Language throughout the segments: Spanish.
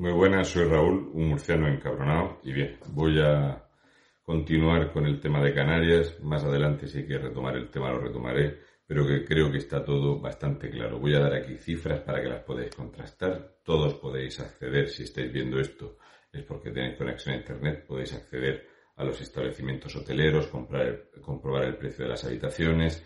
Muy buenas, soy Raúl, un murciano encabronado. Y bien, voy a continuar con el tema de Canarias. Más adelante, si hay que retomar el tema, lo retomaré, pero que creo que está todo bastante claro. Voy a dar aquí cifras para que las podáis contrastar. Todos podéis acceder, si estáis viendo esto, es porque tenéis conexión a Internet, podéis acceder a los establecimientos hoteleros, comprar, comprobar el precio de las habitaciones,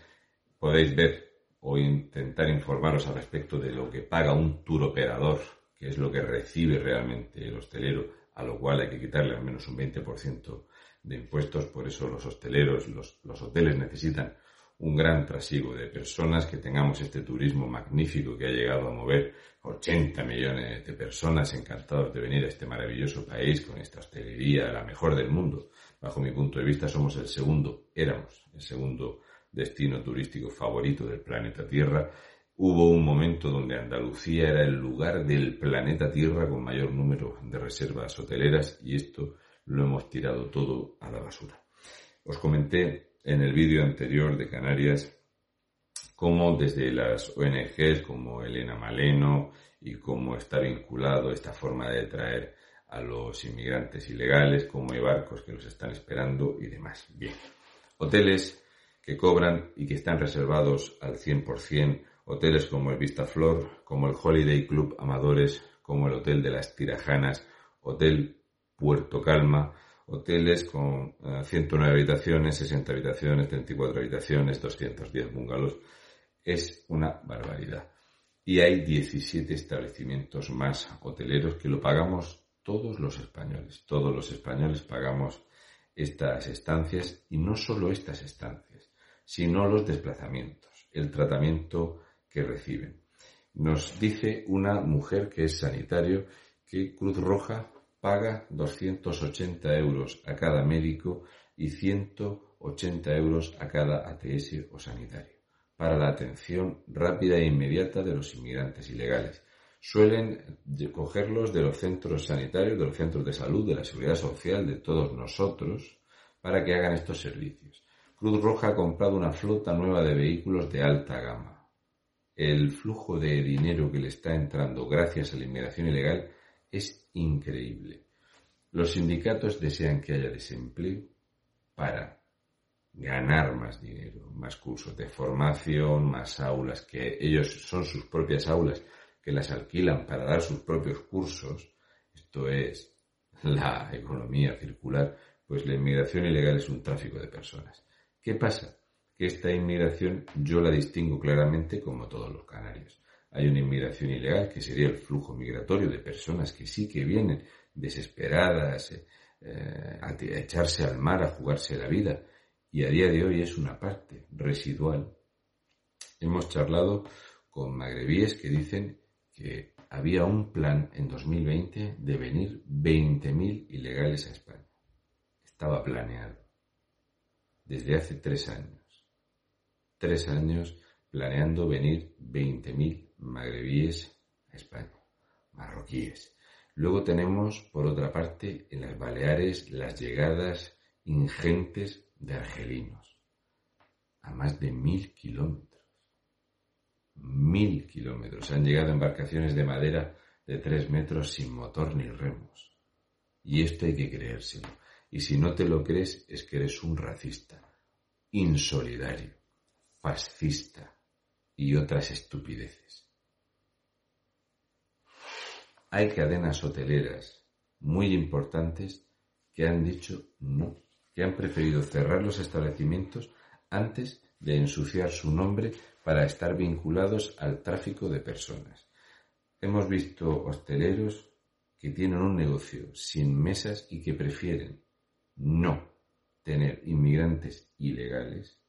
podéis ver o intentar informaros al respecto de lo que paga un tour operador que es lo que recibe realmente el hostelero, a lo cual hay que quitarle al menos un 20% de impuestos, por eso los hosteleros, los, los hoteles necesitan un gran trasiego de personas, que tengamos este turismo magnífico que ha llegado a mover 80 millones de personas encantados de venir a este maravilloso país con esta hostelería, la mejor del mundo. Bajo mi punto de vista somos el segundo, éramos el segundo destino turístico favorito del planeta Tierra Hubo un momento donde Andalucía era el lugar del planeta Tierra con mayor número de reservas hoteleras y esto lo hemos tirado todo a la basura. Os comenté en el vídeo anterior de Canarias cómo desde las ONGs como Elena Maleno y cómo está vinculado esta forma de traer a los inmigrantes ilegales, cómo hay barcos que los están esperando y demás. Bien, hoteles que cobran y que están reservados al 100% Hoteles como el Vista Flor, como el Holiday Club Amadores, como el Hotel de las Tirajanas, Hotel Puerto Calma, hoteles con 109 eh, habitaciones, 60 habitaciones, 34 habitaciones, 210 bungalows. Es una barbaridad. Y hay 17 establecimientos más hoteleros que lo pagamos todos los españoles. Todos los españoles pagamos estas estancias y no solo estas estancias, sino los desplazamientos, el tratamiento que reciben. Nos dice una mujer que es sanitario que Cruz Roja paga 280 euros a cada médico y 180 euros a cada ATS o sanitario para la atención rápida e inmediata de los inmigrantes ilegales. Suelen cogerlos de los centros sanitarios, de los centros de salud, de la seguridad social, de todos nosotros, para que hagan estos servicios. Cruz Roja ha comprado una flota nueva de vehículos de alta gama el flujo de dinero que le está entrando gracias a la inmigración ilegal es increíble. Los sindicatos desean que haya desempleo para ganar más dinero, más cursos de formación, más aulas, que ellos son sus propias aulas, que las alquilan para dar sus propios cursos. Esto es la economía circular, pues la inmigración ilegal es un tráfico de personas. ¿Qué pasa? Que esta inmigración yo la distingo claramente como todos los canarios. Hay una inmigración ilegal que sería el flujo migratorio de personas que sí que vienen desesperadas eh, a echarse al mar, a jugarse la vida. Y a día de hoy es una parte residual. Hemos charlado con magrebíes que dicen que había un plan en 2020 de venir 20.000 ilegales a España. Estaba planeado desde hace tres años tres años planeando venir 20.000 magrebíes a España, marroquíes. Luego tenemos, por otra parte, en las Baleares las llegadas ingentes de argelinos, a más de mil kilómetros. Mil kilómetros. Han llegado embarcaciones de madera de tres metros sin motor ni remos. Y esto hay que creérselo. Y si no te lo crees, es que eres un racista, insolidario fascista y otras estupideces. Hay cadenas hoteleras muy importantes que han dicho no, que han preferido cerrar los establecimientos antes de ensuciar su nombre para estar vinculados al tráfico de personas. Hemos visto hosteleros que tienen un negocio sin mesas y que prefieren no tener inmigrantes ilegales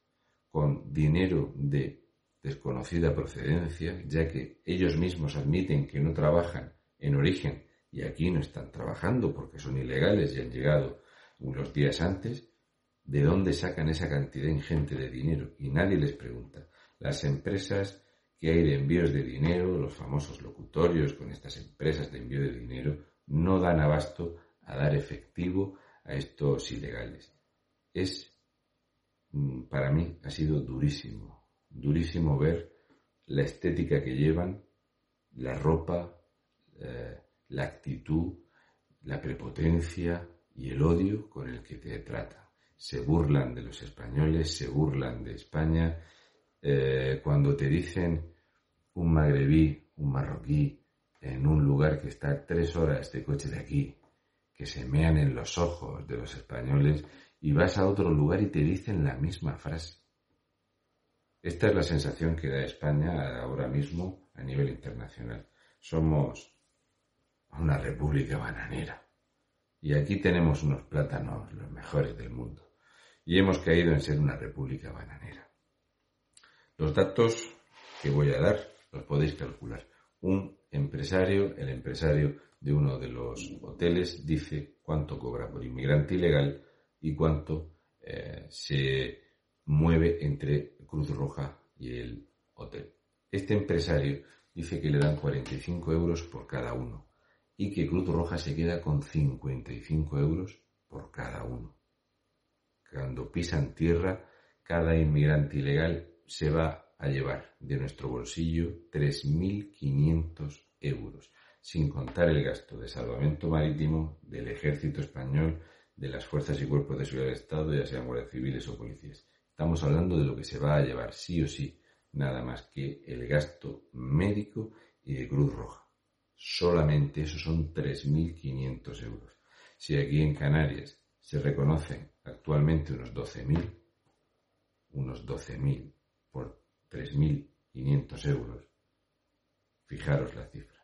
con dinero de desconocida procedencia, ya que ellos mismos admiten que no trabajan en origen y aquí no están trabajando porque son ilegales y han llegado unos días antes, ¿de dónde sacan esa cantidad ingente de dinero? Y nadie les pregunta. Las empresas que hay de envíos de dinero, los famosos locutorios con estas empresas de envío de dinero, no dan abasto a dar efectivo a estos ilegales. Es para mí ha sido durísimo, durísimo ver la estética que llevan, la ropa, eh, la actitud, la prepotencia y el odio con el que te tratan. Se burlan de los españoles, se burlan de España. Eh, cuando te dicen un magrebí, un marroquí, en un lugar que está tres horas de coche de aquí, que se mean en los ojos de los españoles y vas a otro lugar y te dicen la misma frase. Esta es la sensación que da España ahora mismo a nivel internacional. Somos una república bananera. Y aquí tenemos unos plátanos los mejores del mundo. Y hemos caído en ser una república bananera. Los datos que voy a dar los podéis calcular. Un empresario, el empresario de uno de los hoteles, dice cuánto cobra por inmigrante ilegal y cuánto eh, se mueve entre Cruz Roja y el hotel. Este empresario dice que le dan 45 euros por cada uno y que Cruz Roja se queda con 55 euros por cada uno. Cuando pisan tierra, cada inmigrante ilegal se va a llevar de nuestro bolsillo 3.500 euros, sin contar el gasto de salvamento marítimo del ejército español, de las fuerzas y cuerpos de seguridad del Estado, ya sean guardias civiles o policías. Estamos hablando de lo que se va a llevar sí o sí, nada más que el gasto médico y de Cruz Roja solamente esos son 3.500 euros. Si aquí en Canarias se reconocen actualmente unos 12.000, unos 12.000 por 3.500 euros, fijaros la cifra.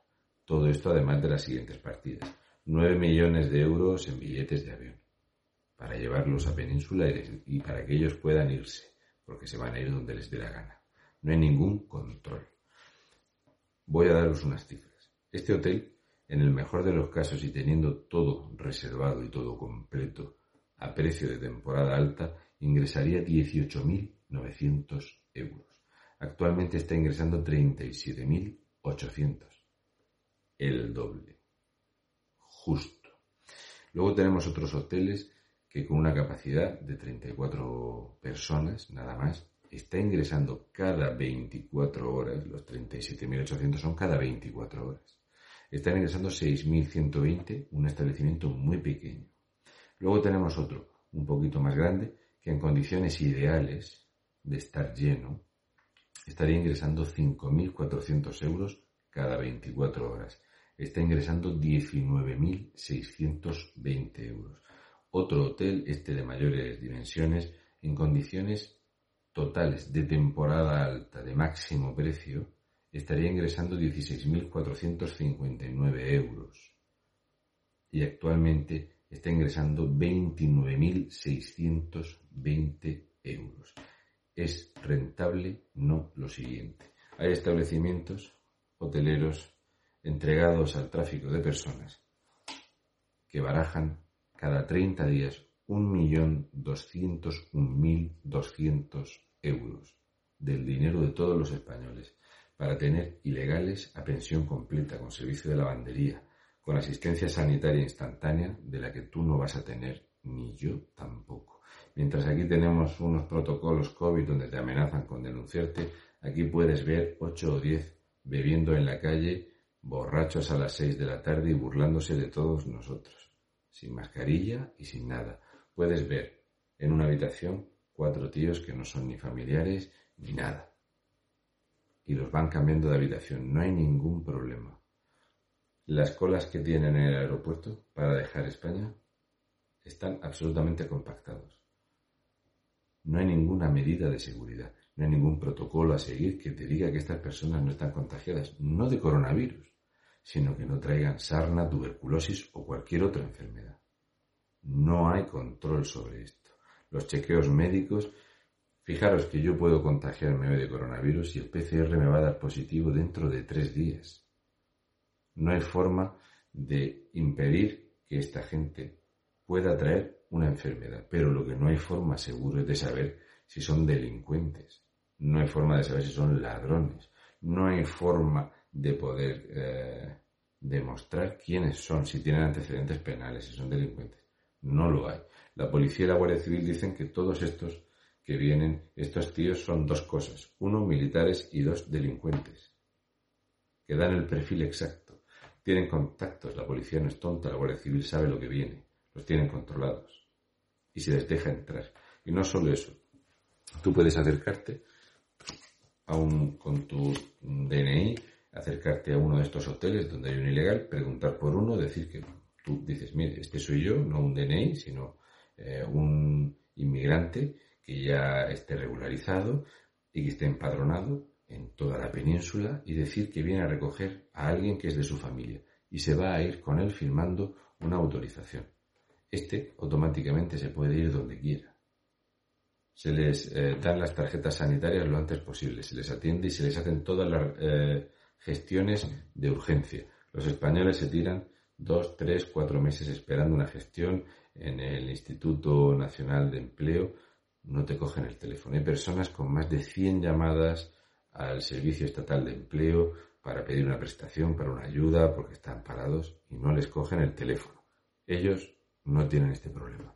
Todo esto además de las siguientes partidas. 9 millones de euros en billetes de avión para llevarlos a Península y para que ellos puedan irse, porque se van a ir donde les dé la gana. No hay ningún control. Voy a daros unas cifras. Este hotel, en el mejor de los casos y teniendo todo reservado y todo completo a precio de temporada alta, ingresaría 18.900 euros. Actualmente está ingresando 37.800. El doble. Justo. Luego tenemos otros hoteles que con una capacidad de 34 personas, nada más, está ingresando cada 24 horas, los 37.800 son cada 24 horas están ingresando 6.120, un establecimiento muy pequeño. Luego tenemos otro, un poquito más grande, que en condiciones ideales de estar lleno, estaría ingresando 5.400 euros cada 24 horas. Está ingresando 19.620 euros. Otro hotel, este de mayores dimensiones, en condiciones totales de temporada alta, de máximo precio, estaría ingresando 16.459 euros y actualmente está ingresando 29.620 euros. Es rentable, no lo siguiente. Hay establecimientos hoteleros entregados al tráfico de personas que barajan cada 30 días 1.201.200 euros del dinero de todos los españoles para tener ilegales a pensión completa, con servicio de lavandería, con asistencia sanitaria instantánea de la que tú no vas a tener, ni yo tampoco. Mientras aquí tenemos unos protocolos COVID donde te amenazan con denunciarte, aquí puedes ver 8 o 10 bebiendo en la calle, borrachos a las 6 de la tarde y burlándose de todos nosotros, sin mascarilla y sin nada. Puedes ver en una habitación cuatro tíos que no son ni familiares ni nada y los van cambiando de habitación. No hay ningún problema. Las colas que tienen en el aeropuerto para dejar España están absolutamente compactados. No hay ninguna medida de seguridad, no hay ningún protocolo a seguir que te diga que estas personas no están contagiadas, no de coronavirus, sino que no traigan sarna, tuberculosis o cualquier otra enfermedad. No hay control sobre esto. Los chequeos médicos Fijaros que yo puedo contagiarme de coronavirus y el PCR me va a dar positivo dentro de tres días. No hay forma de impedir que esta gente pueda traer una enfermedad, pero lo que no hay forma seguro es de saber si son delincuentes, no hay forma de saber si son ladrones, no hay forma de poder eh, demostrar quiénes son, si tienen antecedentes penales, si son delincuentes. No lo hay. La policía y la Guardia Civil dicen que todos estos que vienen, estos tíos son dos cosas, uno militares y dos delincuentes, que dan el perfil exacto. Tienen contactos, la policía no es tonta, la Guardia Civil sabe lo que viene, los tienen controlados y se les deja entrar. Y no solo eso, tú puedes acercarte a un, con tu DNI, acercarte a uno de estos hoteles donde hay un ilegal, preguntar por uno, decir que tú dices, mire, este soy yo, no un DNI, sino eh, un inmigrante que ya esté regularizado y que esté empadronado en toda la península y decir que viene a recoger a alguien que es de su familia y se va a ir con él firmando una autorización. Este automáticamente se puede ir donde quiera. Se les eh, dan las tarjetas sanitarias lo antes posible, se les atiende y se les hacen todas las eh, gestiones de urgencia. Los españoles se tiran dos, tres, cuatro meses esperando una gestión en el Instituto Nacional de Empleo. No te cogen el teléfono. Hay personas con más de 100 llamadas al Servicio Estatal de Empleo para pedir una prestación, para una ayuda, porque están parados y no les cogen el teléfono. Ellos no tienen este problema.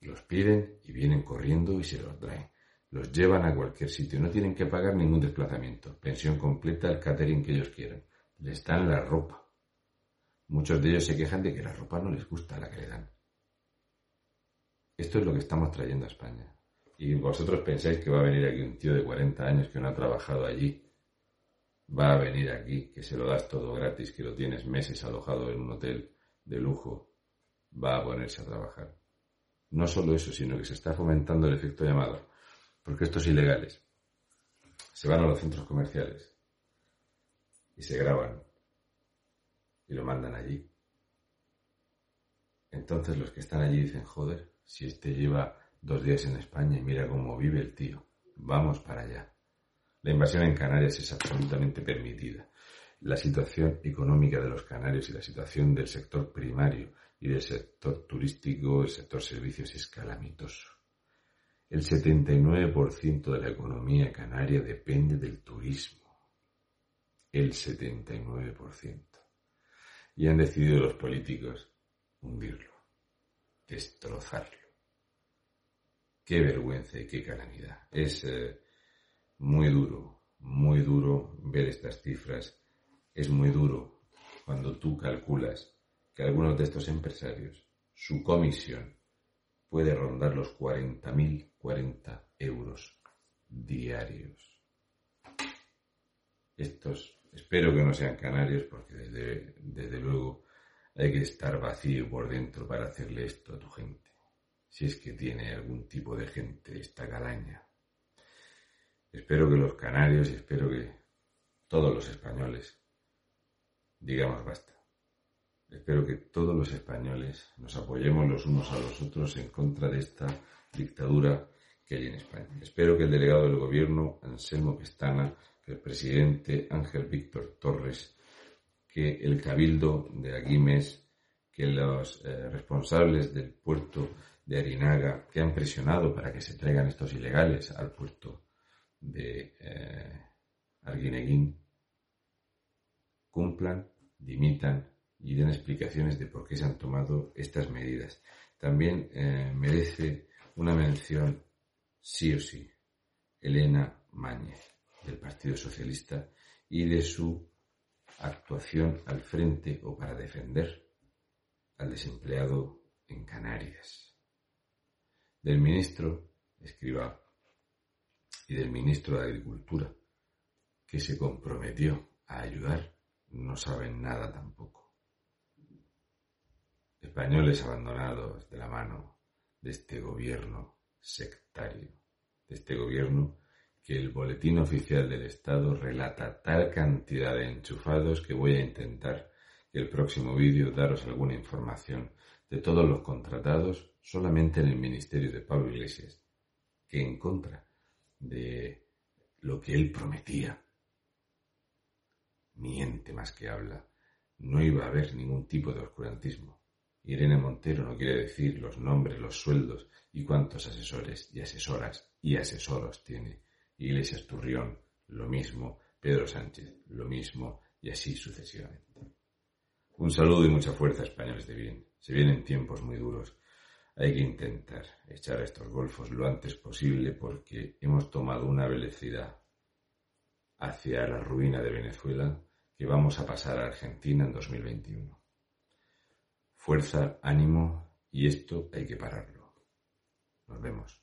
Los piden y vienen corriendo y se los traen. Los llevan a cualquier sitio. No tienen que pagar ningún desplazamiento. Pensión completa, el catering que ellos quieran. Les dan la ropa. Muchos de ellos se quejan de que la ropa no les gusta la que le dan. Esto es lo que estamos trayendo a España. Y vosotros pensáis que va a venir aquí un tío de 40 años que no ha trabajado allí. Va a venir aquí, que se lo das todo gratis, que lo tienes meses alojado en un hotel de lujo. Va a ponerse a trabajar. No solo eso, sino que se está fomentando el efecto llamado. Porque estos ilegales se van a los centros comerciales y se graban y lo mandan allí. Entonces los que están allí dicen, joder, si este lleva dos días en España y mira cómo vive el tío, vamos para allá. La invasión en Canarias es absolutamente permitida. La situación económica de los canarios y la situación del sector primario y del sector turístico, el sector servicios es calamitoso. El 79% de la economía canaria depende del turismo. El 79%. Y han decidido los políticos hundirlo, destrozarlo. Qué vergüenza y qué calamidad. Es eh, muy duro, muy duro ver estas cifras. Es muy duro cuando tú calculas que algunos de estos empresarios, su comisión puede rondar los 40.040 euros diarios. Estos, espero que no sean canarios porque desde, desde luego hay que estar vacío por dentro para hacerle esto a tu gente. Si es que tiene algún tipo de gente esta calaña. Espero que los canarios y espero que todos los españoles digamos basta. Espero que todos los españoles nos apoyemos los unos a los otros en contra de esta dictadura que hay en España. Espero que el delegado del gobierno, Anselmo Pestana, que el presidente Ángel Víctor Torres, que el cabildo de Aguimes, que los eh, responsables del puerto de Arinaga, que han presionado para que se traigan estos ilegales al puerto de eh, Arguineguín, cumplan, dimitan y den explicaciones de por qué se han tomado estas medidas. También eh, merece una mención, sí o sí, Elena Mañez, del Partido Socialista, y de su actuación al frente o para defender al desempleado en Canarias. Del ministro Escriba y del ministro de Agricultura, que se comprometió a ayudar, no saben nada tampoco españoles abandonados de la mano de este gobierno sectario, de este gobierno que el boletín oficial del Estado relata tal cantidad de enchufados que voy a intentar en el próximo vídeo daros alguna información de todos los contratados solamente en el ministerio de Pablo Iglesias, que en contra de lo que él prometía, miente más que habla, no iba a haber ningún tipo de oscurantismo. Irene Montero no quiere decir los nombres, los sueldos y cuántos asesores y asesoras y asesoros tiene. Iglesias Turrión, lo mismo. Pedro Sánchez, lo mismo. Y así sucesivamente. Un saludo y mucha fuerza, españoles de bien. Se vienen tiempos muy duros. Hay que intentar echar a estos golfos lo antes posible porque hemos tomado una velocidad hacia la ruina de Venezuela que vamos a pasar a Argentina en 2021 fuerza, ánimo y esto hay que pararlo. Nos vemos.